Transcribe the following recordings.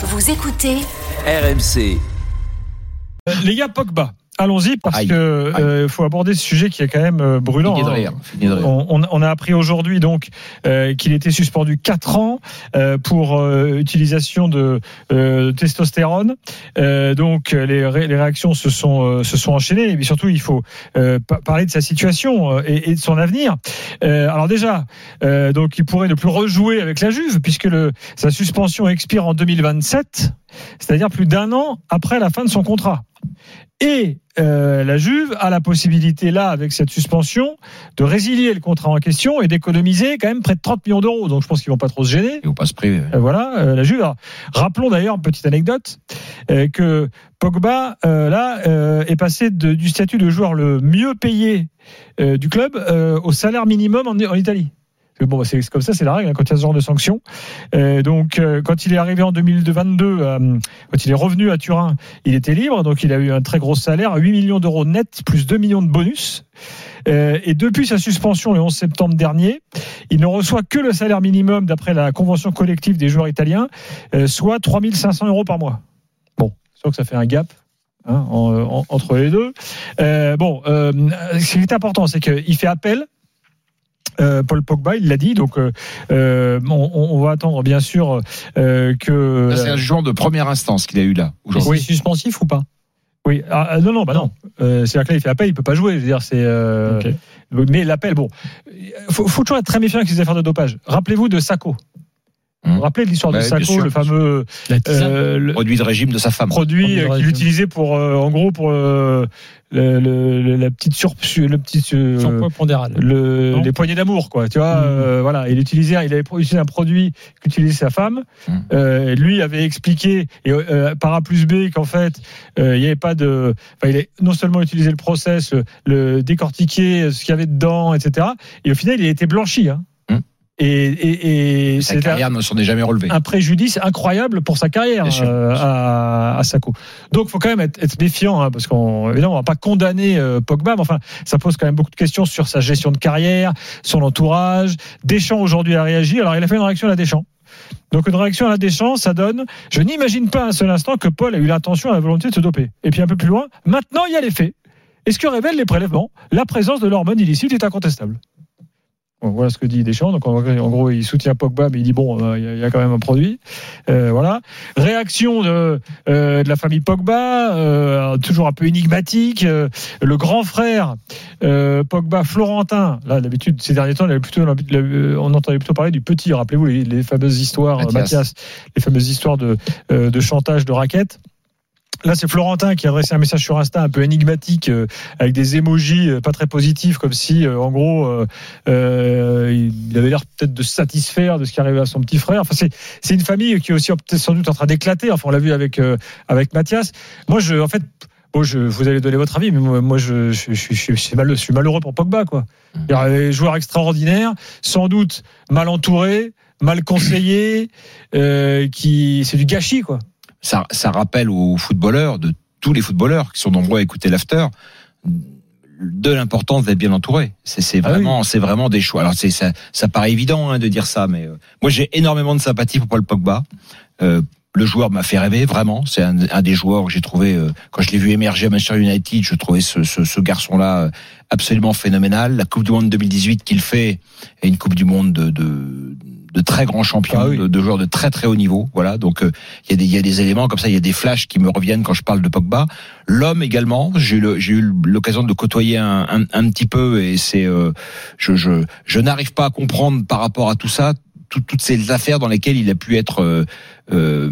Vous écoutez RMC. Les gars, Pogba. Allons-y parce que euh, faut aborder ce sujet qui est quand même euh, brûlant. Hein. On, a appris aujourd'hui donc euh, qu'il était suspendu 4 ans euh, pour euh, utilisation de euh, testostérone. Euh, donc les, ré- les réactions se sont euh, se sont enchaînées. Mais surtout, il faut euh, pa- parler de sa situation euh, et, et de son avenir. Euh, alors déjà, euh, donc il pourrait ne plus rejouer avec la Juve puisque le, sa suspension expire en 2027, c'est-à-dire plus d'un an après la fin de son contrat. Et euh, la Juve a la possibilité là, avec cette suspension, de résilier le contrat en question et d'économiser quand même près de 30 millions d'euros. Donc je pense qu'ils vont pas trop se gêner. Ils vont pas se priver. Euh, voilà, euh, la Juve. Alors, rappelons d'ailleurs, petite anecdote, que Pogba, là, est passé de- du statut de joueur le mieux payé du club au salaire minimum en, en Italie. Bah, c'est comme ça, c'est la règle hein, quand il y a ce genre de sanctions. Euh, donc, euh, quand il est arrivé en 2022, euh, quand il est revenu à Turin, il était libre, donc il a eu un très gros salaire, 8 millions d'euros net, plus 2 millions de bonus. Et depuis sa suspension le 11 septembre dernier, il ne reçoit que le salaire minimum d'après la convention collective des joueurs italiens, soit 3500 euros par mois. Bon, c'est sûr que ça fait un gap. hein, en- en- entre les deux. Bon, ce qui est important, c'est qu'il fait appel. Euh, Paul Pogba, il l'a dit, donc euh, euh, on, on va attendre bien sûr euh, que. C'est un jugement de première instance qu'il a eu là aujourd'hui. Oui. suspensif ou pas? Oui, ah, ah, non, non, bah non. Euh, C'est-à-dire que là, il fait appel, il peut pas jouer. Je veux dire, c'est. euh. Mais l'appel, bon, faut, faut toujours être très méfiant avec ces affaires de dopage. Rappelez-vous de Sacco. Vous vous rappelez de l'histoire de Ouais, bien Sacco, sûr, le fameux euh, le Produit de régime de sa femme. produit Produit de euh, qu'il utilisait pour, euh, en gros, pour euh, le, le- le- la petite sur, le petit, euh, surpoids pondéral. le, les poignées d'amour, quoi. Tu vois, euh, voilà, il utilisait, il avait utilisé un produit qu'utilisait sa femme. Euh, lui avait expliqué et euh, par A plus B qu'en fait, euh, il n'y avait pas de, enfin, il a non seulement utilisé le process, le, le décortiquer ce qu'il y avait dedans, etc. Et au final, il a été blanchi. Hein. Et, et, et Sa carrière ne s'en est jamais relevée. un préjudice incroyable pour sa carrière Bien sûr. euh, à, à Sacco. Donc, faut quand même être, être méfiant, hein, parce qu'on évidemment, on va pas condamner euh, Pogba, mais enfin, ça pose quand même beaucoup de questions sur sa gestion de carrière, son entourage. Deschamps aujourd'hui a réagi. Alors, il a fait une réaction à la Deschamps. Donc, une réaction à la Deschamps, ça donne. Je n'imagine pas un seul instant que Paul a eu l'intention, la volonté de se doper. Et puis un peu plus loin, maintenant, il y a les faits. Et ce que révèlent les prélèvements, la présence de l'hormone illicite est incontestable. Bon, voilà ce que dit Deschamps. Donc en, en gros, il soutient Pogba, mais il dit bon, euh, il y a- il y, a quand même un produit. Euh, voilà. Réaction de, euh, de la famille Pogba, euh, toujours un peu énigmatique. Euh, le grand frère euh, Pogba, Florentin. Là, d'habitude, ces derniers temps, il avait plutôt, on entendait plutôt parler du petit. Rappelez-vous les, les fameuses histoires, Mathias. Mathias, les fameuses histoires de, euh, de chantage, de raquettes. Là, c'est Florentin qui a adressé un message sur Insta un peu énigmatique, euh, avec des émojis euh, pas très positifs, comme si, euh, en gros, il avait l'air peut-être de se satisfaire de ce qui arrivait à son petit frère. Enfin, c'est une famille qui est aussi sans doute en train d'éclater. Enfin, on l'a vu avec avec Mathias. Moi, je, en fait, vous allez donner votre avis, mais moi, je, suis malheureux, pour Pogba, quoi. Il y a un joueur extraordinaire, sans doute mal entouré, mal conseillé, euh, qui, c'est du gâchis, quoi. Ça, ça rappelle aux footballeurs, de tous les footballeurs qui sont nombreux à écouter l'after, de l'importance d'être bien entouré. C'est c'est Ah oui. vraiment, c'est vraiment des choix. Alors c'est ça, ça paraît évident hein, de dire ça, mais euh, moi j'ai énormément de sympathie pour Paul Pogba. Euh, le joueur m'a fait rêver vraiment. C'est un, un des joueurs que j'ai trouvé euh, quand je l'ai vu émerger à Manchester United. Je trouvais ce, ce, ce garçon-là euh, absolument phénoménal. La Coupe du Monde 2018 qu'il fait est une Coupe du Monde de, de, de très grands champions, Ah oui. de, de joueurs de très très haut niveau. Voilà. Donc euh, il y a des il y a des éléments comme ça. Il y a des flashs qui me reviennent quand je parle de Pogba. L'homme également. J'ai eu le- j'ai eu l'occasion de le côtoyer un, un, un petit peu et c'est euh, je je je n'arrive pas à comprendre par rapport à tout ça tout- toutes ces affaires dans lesquelles il a pu être euh, euh,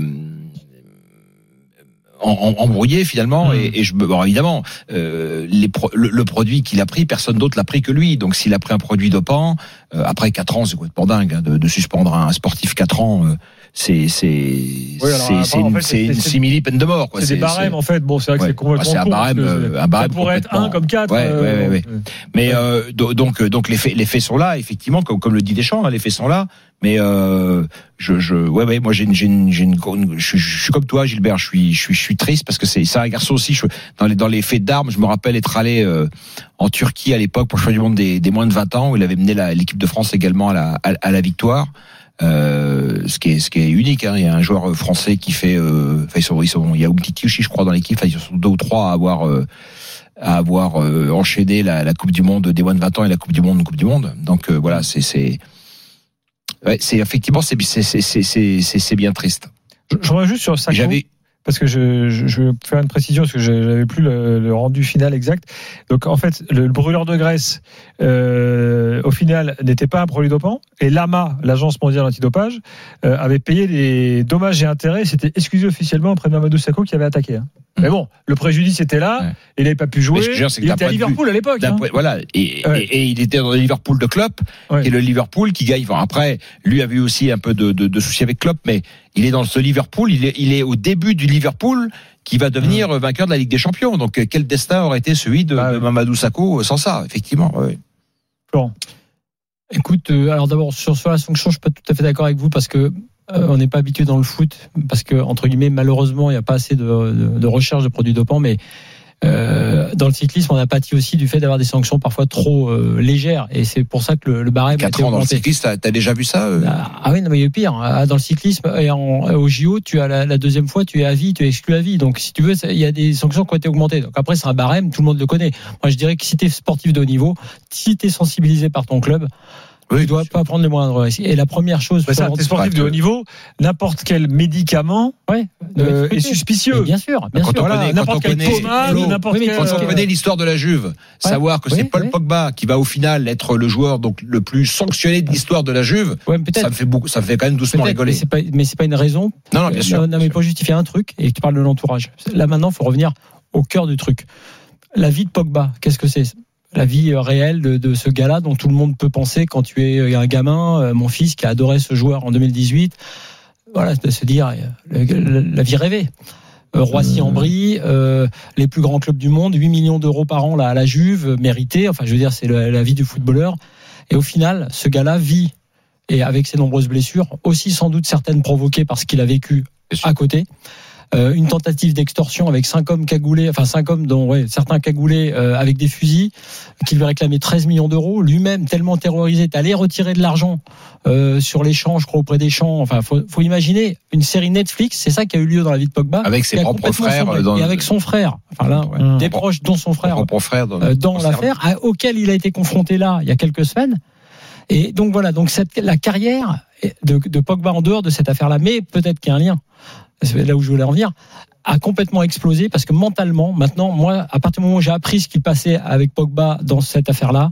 embrouillé finalement Mm. et, et je me bon, évidemment euh, les pro- le, le produit qu'il a pris personne d'autre l'a pris que lui donc s'il a pris un produit dopant euh, après quatre ans c'est complètement dingue hein, de, de suspendre un sportif quatre ans euh, c'est c'est alors, c'est c'est en une, fait, une simili peine de mort quoi C'est des barèmes, en fait. Bon, c'est vrai que Ouais. c'est complètement c'est un barème, euh, un barème Ça pourrait être un comme quatre. Ouais, euh, ouais, ouais, ouais. bon, Mais euh, do- donc donc les faits les faits sont là effectivement comme comme le dit Deschamps hein, les faits sont là mais euh, je je ouais ouais moi j'ai une j'ai une, une, une- je, suis- je suis comme toi Gilbert je suis je suis je suis triste parce que c'est c'est un garçon aussi je, dans les dans les faits d'armes je me rappelle être allé euh, en Turquie à l'époque pour le championnat du monde des, des moins de 20 ans où il avait mené l'équipe de France également à la à, à la victoire Euh, ce qui est ce qui est unique. Hein. Il y a un joueur français qui fait. Euh, enfin, ils sont, ils sont, il y a Umtiti je crois, dans l'équipe. Enfin, ils sont deux ou trois à avoir. Euh, à avoir euh, enchaîné la, la, Coupe du Monde des moins de 20 ans et la Coupe du Monde, Coupe du Monde. Donc euh, voilà, c'est c'est ouais, c'est effectivement c'est c'est c'est c'est c'est bien triste. Je, je reviens juste sur ça. J'avais parce que je, je, je, vais faire une précision parce que j'avais plus le, le, rendu final exact. Donc en fait, le, le brûleur de graisse, euh, au final, n'était pas un produit dopant et l'AMA, l'agence mondiale antidopage, euh, avait payé des dommages et intérêts. C'était excusé officiellement auprès de Mamadou Sakho qui avait attaqué. Hein. Mais bon, le préjudice était là, ouais. il n'avait pas pu jouer. Dire, il était à Liverpool à l'époque. Hein. Voilà, et, ouais. et, et, il était dans le Liverpool de Klopp, ouais. est le Liverpool qui gagne. Enfin, après, lui avait eu aussi un peu de, de, de soucis avec Klopp, mais il est dans ce Liverpool, il est, il est au début du Liverpool qui va devenir mmh. vainqueur de la Ligue des Champions. Donc, quel destin aurait été celui de, ah, de Mamadou Sakho sans ça, effectivement. Oui. Florent. Écoute, euh, alors d'abord sur, sur la sanction, je suis pas tout à fait d'accord avec vous parce que euh, on n'est pas habitué dans le foot parce que entre guillemets malheureusement il n'y a pas assez de, de, de, recherche de produits dopants mais euh, dans le cyclisme on a pâti aussi du fait d'avoir des sanctions parfois trop euh, légères. Et c'est pour ça que le, le barème 4 ans dans le cyclisme t'as as déjà vu ça euh? Ah, ah, oui non mais il y a eu pire ah, dans le cyclisme et en, au JO tu as la, la, deuxième fois tu es à vie tu es exclu à vie. Donc si tu veux il y a des sanctions qui ont été augmentées. Donc après c'est un barème tout le monde le connaît. Moi je dirais que si tu es sportif de haut niveau si tu es sensibilisé par ton club oui, tu dois pas prendre les moindres risques. Et la première chose, bah ça, t'es sportif de haut niveau, n'importe quel médicament ouais, euh, est suspicieux. Mais bien sûr, bien quand sûr. On connaît, n'importe quel pommade, n'importe quel... Quand on connaît l'histoire de la Juve, ouais, savoir que c'est Paul oui. Pogba qui va au final être le joueur donc le plus sanctionné de l'histoire de la Juve, ça me fait beaucoup, ça me fait quand même doucement rigoler. Mais c'est pas, mais c'est pas une raison. Non, non, bien sûr. Non, mais pour justifier un truc, et tu parles de l'entourage. Là maintenant, faut revenir au cœur du truc. La vie de Pogba, qu'est-ce que c'est? La vie réelle de, de ce gars-là dont tout le monde peut penser quand tu es un gamin, mon fils qui a adoré ce joueur en 2018. Voilà, de se dire la vie rêvée. Roissy-en-Brie, euh, les plus grands clubs du monde, 8 millions d'euros par an là, à la Juve, mérité. Enfin, je veux dire, c'est la, la vie du footballeur. Et au final, ce gars-là vit, et avec ses nombreuses blessures, aussi sans doute certaines provoquées par ce qu'il a vécu à côté euh, une tentative d'extorsion avec cinq hommes cagoulés, enfin cinq hommes dont ouais, certains cagoulés euh, avec des fusils, qui lui réclamaient 13 millions d'euros. Lui-même tellement terrorisé, est allé retirer de l'argent euh, sur les champs, je crois auprès des champs. Enfin, faut, faut imaginer une série Netflix, c'est ça qui a eu lieu dans la vie de Pogba, avec ses propres frères dans... et avec son frère. Enfin là, ouais, mmh. des proches dont son frère, frère dans, dans l'affaire, auquel il a été confronté là il y a quelques semaines. Et donc voilà, donc cette, la carrière de, de Pogba en dehors de cette affaire-là, mais peut-être qu'il y a un lien c'est là où je voulais en venir, a complètement explosé parce que mentalement, maintenant, moi, à partir du moment où j'ai appris ce qui passait avec Pogba dans cette affaire-là,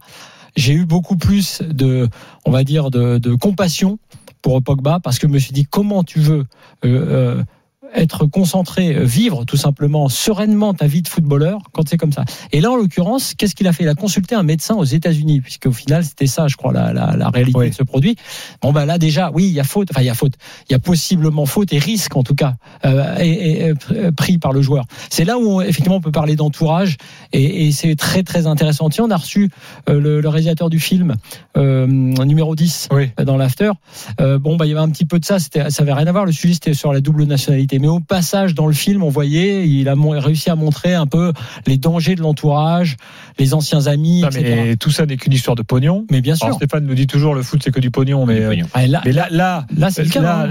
j'ai eu beaucoup plus de, on va dire, de, compassion pour Pogba parce que je me suis dit comment tu veux euh, euh, être concentré, vivre tout simplement sereinement ta vie de footballeur quand c'est comme ça. Et là, en l'occurrence, qu'est-ce qu'il a fait? Il a consulté un médecin aux États-Unis, puisque au final, c'était ça, je crois, la, la, la réalité oui. de ce produit. Bon, ben là, déjà, oui, il y a faute, enfin, il y a faute, il y a possiblement faute et risque, en tout cas, euh, et, et, pris par le joueur. C'est là où, on, effectivement, on peut parler d'entourage, et, et c'est très, très intéressant. Tiens, on a reçu euh, le, le, réalisateur du film, euh, numéro 10, oui. dans l'after. Euh, bon, bah, il y avait un petit peu de ça, ça avait rien à voir. Le sujet, c'était sur la double nationalité mais au passage dans le film, on voyait, il a réussi à montrer un peu les dangers de l'entourage, les anciens amis, non, Mais tout ça n'est qu'une histoire de pognon. Mais bien sûr. Alors Stéphane nous dit toujours le foot c'est que du pognon, mais, pognon. Ah, là, mais là, là, là c'est le cas.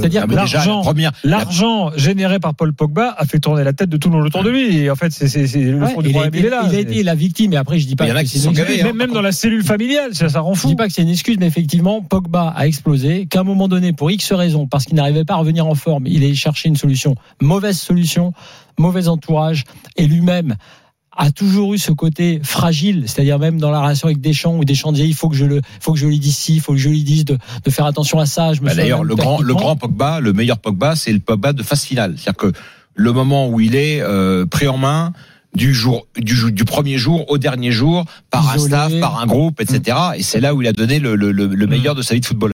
C'est-à-dire que l'argent, l'argent généré par Paul Pogba a fait tourner la tête de tout le monde autour de lui. Et en fait, c'est le ouais, fond du problème. Il, est là. Il a été la victime. Et après, je dis pas. Il y en a qui sont gavés. Même, même dans la cellule familiale, ça, ça rend fou. Je dis pas que c'est une excuse, mais effectivement, Pogba a explosé. Qu'à un moment donné, pour X raisons, parce qu'il n'arrivait pas à revenir en forme, il est chercher une solution. Mauvaise solution, mauvais entourage, et lui-même a toujours eu ce côté fragile, c'est-à-dire même dans la relation avec Deschamps ou Deschamps disait il faut que je le, faut que je lui dise ci, il faut que je lui dise de, de faire attention à ça. Bah D'ailleurs, le grand, le grand Pogba, le meilleur Pogba, c'est le Pogba de phase finale, c'est-à-dire que le moment où il est euh, pris en main, du jour du, du premier jour au dernier jour par Isolé. un staff, par un groupe, etc. Et c'est là où il a donné le, le, le meilleur de sa vie de footballeur.